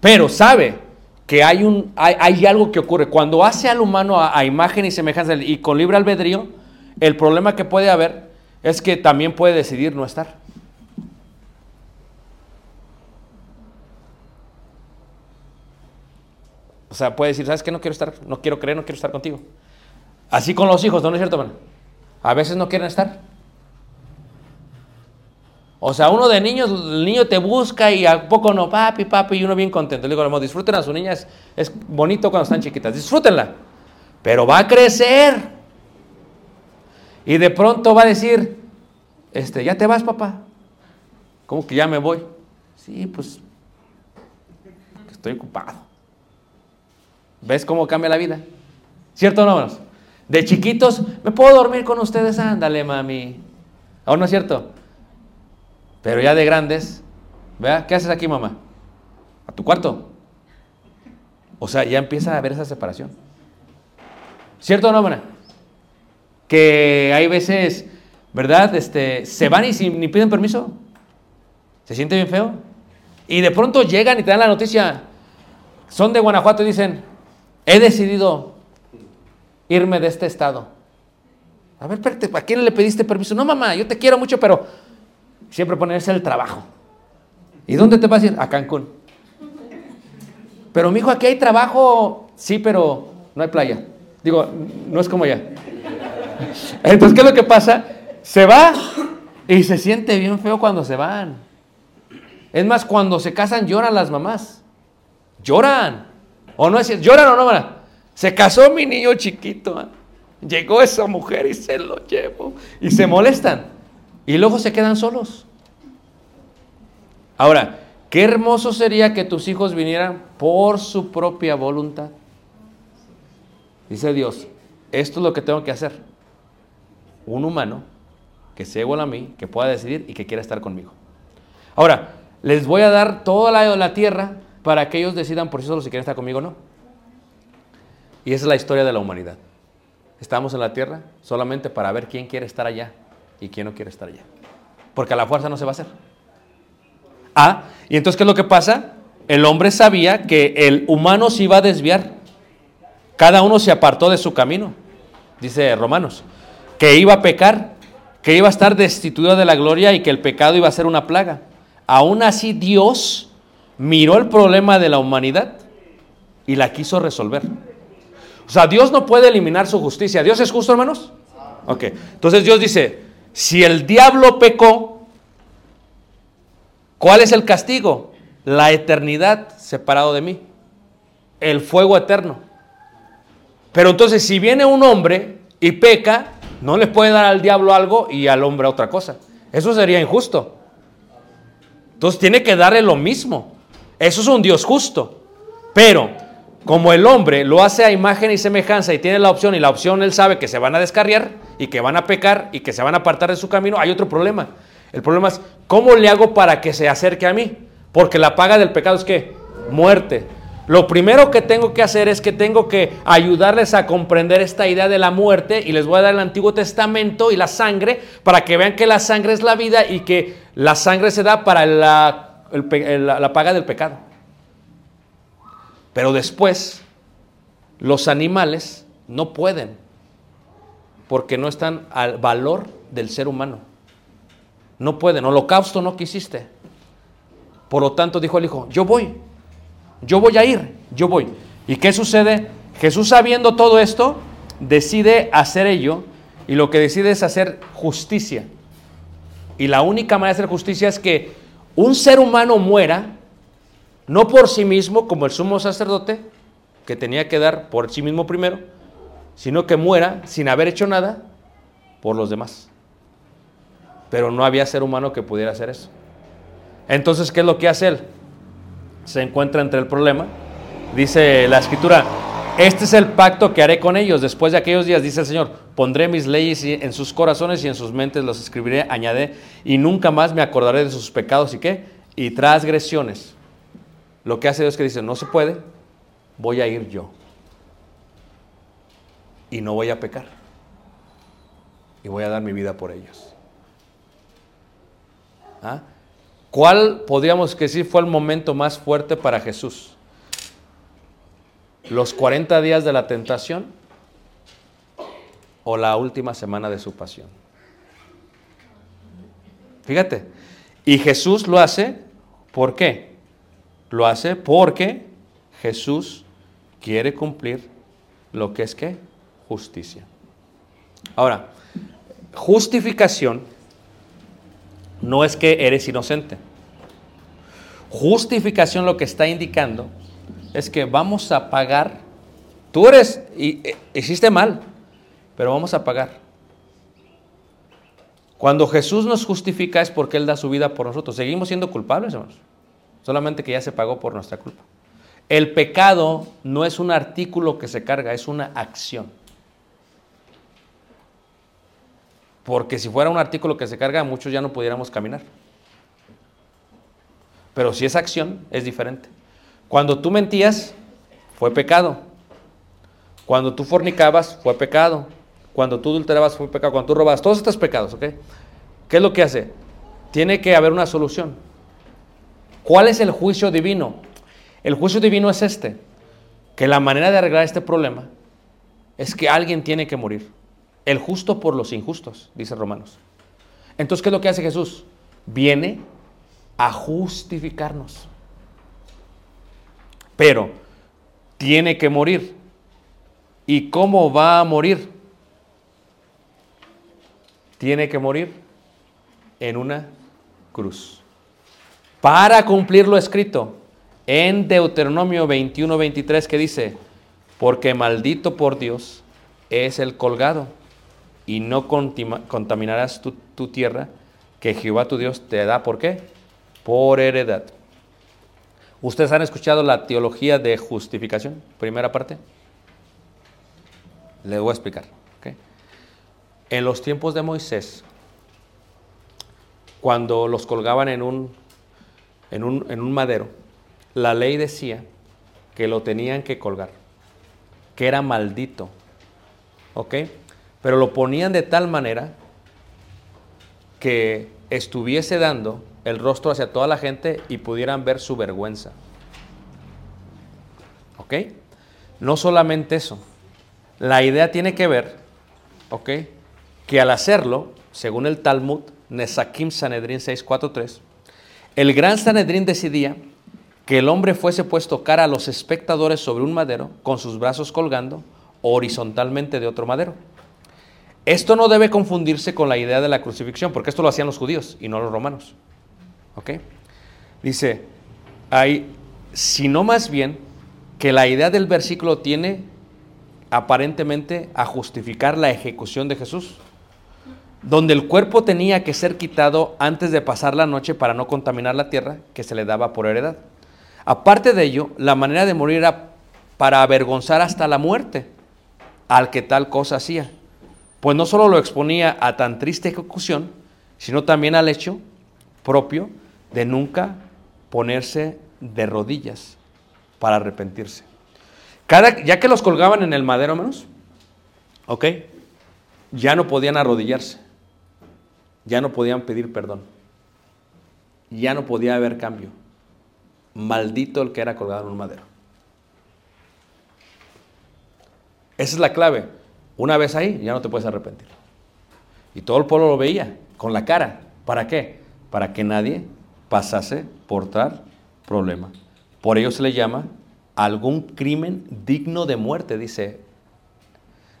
Pero sabe que hay, un, hay, hay algo que ocurre. Cuando hace al humano a, imagen y semejanza y con libre albedrío, el problema que puede haber es que también puede decidir no estar. O sea, puede decir, ¿sabes qué? No quiero estar, no quiero creer, no quiero estar contigo. Así con los hijos, ¿no es cierto, hermano? A veces no quieren estar. O sea, uno de niños, el niño te busca y a poco no, papi, papi, y uno bien contento. Le digo, disfruten a sus niñas, es bonito cuando están chiquitas, disfrútenla. Pero va a crecer. Y de pronto va a decir, este, ¿ya te vas, papá? ¿Cómo que ya me voy? Sí, pues, estoy ocupado. ¿Ves cómo cambia la vida? ¿Cierto o no? De chiquitos, ¿me puedo dormir con ustedes? Ándale, mami. ¿O no es cierto? Pero ya de grandes, ¿vea? ¿Qué haces aquí, mamá? A tu cuarto. O sea, ya empieza a haber esa separación. ¿Cierto o no, hermana? Que hay veces, ¿verdad? Este, se van y sin- ni piden permiso. Se siente bien feo. Y de pronto llegan y te dan la noticia. Son de Guanajuato y dicen, he decidido irme de este estado. A ver, espérate, ¿a quién le pediste permiso? No, mamá, yo te quiero mucho, pero siempre ponerse el trabajo. ¿Y dónde te vas a ir? A Cancún. Pero mi hijo, aquí hay trabajo. Sí, pero no hay playa. Digo, no es como allá. Entonces, ¿qué es lo que pasa? Se va y se siente bien feo cuando se van. Es más, cuando se casan lloran las mamás. Lloran. ¿O no es cierto? ¿Lloran o no, mamá? Se casó mi niño chiquito. ¿ah? Llegó esa mujer y se lo llevó. Y se molestan. Y luego se quedan solos. Ahora, qué hermoso sería que tus hijos vinieran por su propia voluntad. Dice Dios, esto es lo que tengo que hacer. Un humano que sea igual a mí, que pueda decidir y que quiera estar conmigo. Ahora, les voy a dar toda la, la tierra para que ellos decidan por sí solos si quieren estar conmigo o no. Y esa es la historia de la humanidad. estamos en la tierra solamente para ver quién quiere estar allá y quién no quiere estar allá. Porque a la fuerza no se va a hacer. Ah, y entonces, ¿qué es lo que pasa? El hombre sabía que el humano se iba a desviar. Cada uno se apartó de su camino, dice Romanos, que iba a pecar, que iba a estar destituido de la gloria y que el pecado iba a ser una plaga. Aún así Dios miró el problema de la humanidad y la quiso resolver. O sea, Dios no puede eliminar su justicia. ¿Dios es justo, hermanos? Ok. Entonces Dios dice, si el diablo pecó, ¿cuál es el castigo? La eternidad separado de mí. El fuego eterno. Pero entonces si viene un hombre y peca, no le puede dar al diablo algo y al hombre otra cosa. Eso sería injusto. Entonces tiene que darle lo mismo. Eso es un Dios justo. Pero como el hombre lo hace a imagen y semejanza y tiene la opción y la opción él sabe que se van a descarriar y que van a pecar y que se van a apartar de su camino, hay otro problema. El problema es, ¿cómo le hago para que se acerque a mí? Porque la paga del pecado es que muerte. Lo primero que tengo que hacer es que tengo que ayudarles a comprender esta idea de la muerte y les voy a dar el Antiguo Testamento y la sangre para que vean que la sangre es la vida y que la sangre se da para la, la- la paga del pecado. Pero después, los animales no pueden, porque no están al valor del ser humano. No pueden, holocausto no quisiste. Por lo tanto, dijo el hijo, yo voy, yo voy a ir, yo voy. ¿Y qué sucede? Jesús sabiendo todo esto, decide hacer ello y lo que decide es hacer justicia. Y la única manera de hacer justicia es que un ser humano muera no por sí mismo, como el sumo sacerdote, que tenía que dar por sí mismo primero, sino que muera sin haber hecho nada por los demás. Pero no había ser humano que pudiera hacer eso. Entonces, ¿qué es lo que hace él? Se encuentra entre el problema. Dice la escritura, este es el pacto que haré con ellos. Después de aquellos días, dice el Señor, pondré mis leyes en sus corazones y en sus mentes los escribiré, añade, y nunca más me acordaré de sus pecados y qué? Y transgresiones. Lo que hace Dios es que dice, no se puede, voy a ir yo. Y no voy a pecar. Y voy a dar mi vida por ellos. ¿Ah? ¿Cuál podríamos decir fue el momento más fuerte para Jesús? ¿Los 40 días de la tentación o la última semana de su pasión? Fíjate, y Jesús lo hace, ¿por qué? Lo hace porque Jesús quiere cumplir lo que es qué? Justicia. Ahora, justificación no es que eres inocente. Justificación lo que está indicando es que vamos a pagar. Tú eres, y, e- hiciste mal, pero vamos a pagar. Cuando Jesús nos justifica es porque Él da su vida por nosotros. Seguimos siendo culpables, hermanos. Solamente que ya se pagó por nuestra culpa. El pecado no es un artículo que se carga, es una acción. Porque si fuera un artículo que se carga, muchos ya no pudiéramos caminar. Pero si es acción, es diferente. Cuando tú mentías, fue pecado. Cuando tú fornicabas, fue pecado. Cuando tú adulterabas, fue pecado. Cuando tú robabas, todos estos pecados, ¿ok? ¿Qué es lo que hace? Tiene que haber una solución. ¿Cuál es el juicio divino? El juicio divino es este, que la manera de arreglar este problema es que alguien tiene que morir. El justo por los injustos, dice Romanos. Entonces, ¿qué es lo que hace Jesús? Viene a justificarnos. Pero tiene que morir. ¿Y cómo va a morir? Tiene que morir en una cruz. Para cumplir lo escrito en Deuteronomio 21, 23 que dice, porque maldito por Dios es el colgado y no contaminarás tu, tierra que Jehová tu Dios te da. ¿Por qué? Por heredad. ¿Ustedes han escuchado la teología de justificación? Primera parte. Les voy a explicar. ¿ok? En los tiempos de Moisés, cuando los colgaban en un, en un, en un madero, la ley decía que lo tenían que colgar, que era maldito ¿ok? Pero lo ponían de tal manera que estuviese dando el rostro hacia toda la gente y pudieran ver su vergüenza. ¿Ok? No solamente eso. La idea tiene que ver, ¿ok? Que al hacerlo, según el Talmud, Nesakim Sanedrin 643, el gran Sanedrín decidía que el hombre fuese puesto cara a los espectadores sobre un madero con sus brazos colgando horizontalmente de otro madero. Esto no debe confundirse con la idea de la crucifixión, porque esto lo hacían los judíos y no los romanos. ¿Ok? Dice, hay, sino más bien que la idea del versículo tiene aparentemente a justificar la ejecución de Jesús, donde el cuerpo tenía que ser quitado antes de pasar la noche para no contaminar la tierra que se le daba por heredad. Aparte de ello, la manera de morir era para avergonzar hasta la muerte al que tal cosa hacía, pues no solo lo exponía a tan triste ejecución, sino también al hecho propio de nunca ponerse de rodillas para arrepentirse. Ya que los colgaban en el madero menos, ¿ok? Ya no podían arrodillarse, ya no podían pedir perdón, ya no podía haber cambio. Maldito el que era colgado en un madero. Esa es la clave. Una vez ahí, ya no te puedes arrepentir. Y todo el pueblo lo veía, con la cara. ¿Para qué? Para que nadie pasase por tal problema. Por ello se le llama algún crimen digno de muerte, dice,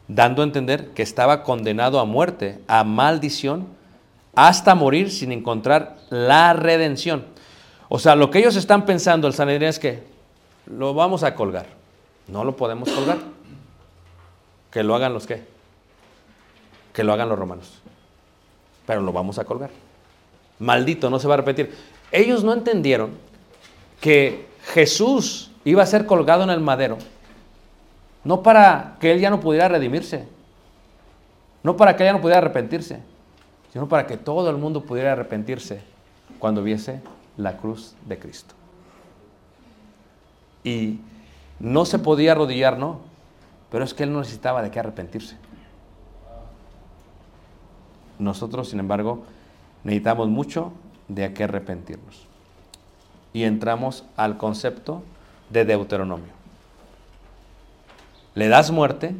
dando a entender que estaba condenado a muerte, a maldición, hasta morir sin encontrar la redención. O sea, lo que ellos están pensando, el Sanedrín, es que lo vamos a colgar. No lo podemos colgar. Que lo hagan los qué? Que lo hagan los romanos. Pero lo vamos a colgar. Maldito, no se va a repetir. Ellos no entendieron que Jesús iba a ser colgado en el madero. No para que él ya no pudiera redimirse. No para que él ya no pudiera arrepentirse. Sino para que todo el mundo pudiera arrepentirse cuando viese la cruz de Cristo. Y no se podía arrodillar, no, pero es que él no necesitaba de qué arrepentirse. Nosotros, sin embargo, necesitamos mucho de qué arrepentirnos. Y entramos al concepto de Deuteronomio. Le das muerte,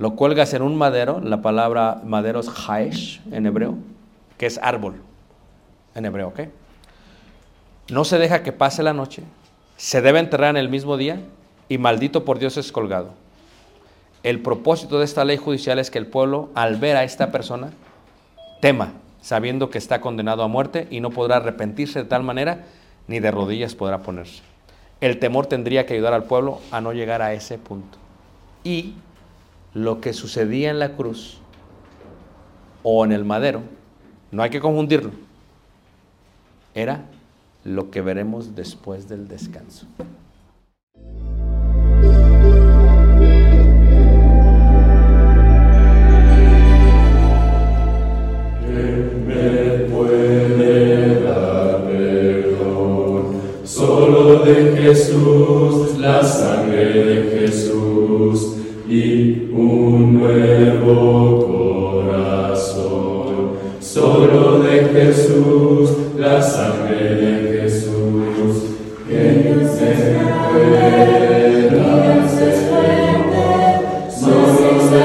lo cuelgas en un madero, la palabra madero es haesh en hebreo, que es árbol en hebreo, ¿ok? No se deja que pase la noche, se debe enterrar en el mismo día y maldito por Dios es colgado. El propósito de esta ley judicial es que el pueblo, al ver a esta persona, tema, sabiendo que está condenado a muerte y no podrá arrepentirse de tal manera, ni de rodillas podrá ponerse. El temor tendría que ayudar al pueblo a no llegar a ese punto. Y lo que sucedía en la cruz o en el madero, no hay que confundirlo, era lo que veremos después del descanso. Jesús, la nuevo corazón. Solo de Jesús, la sangre de Jesús. Que Dios es grande, Dios es fuerte. Solo de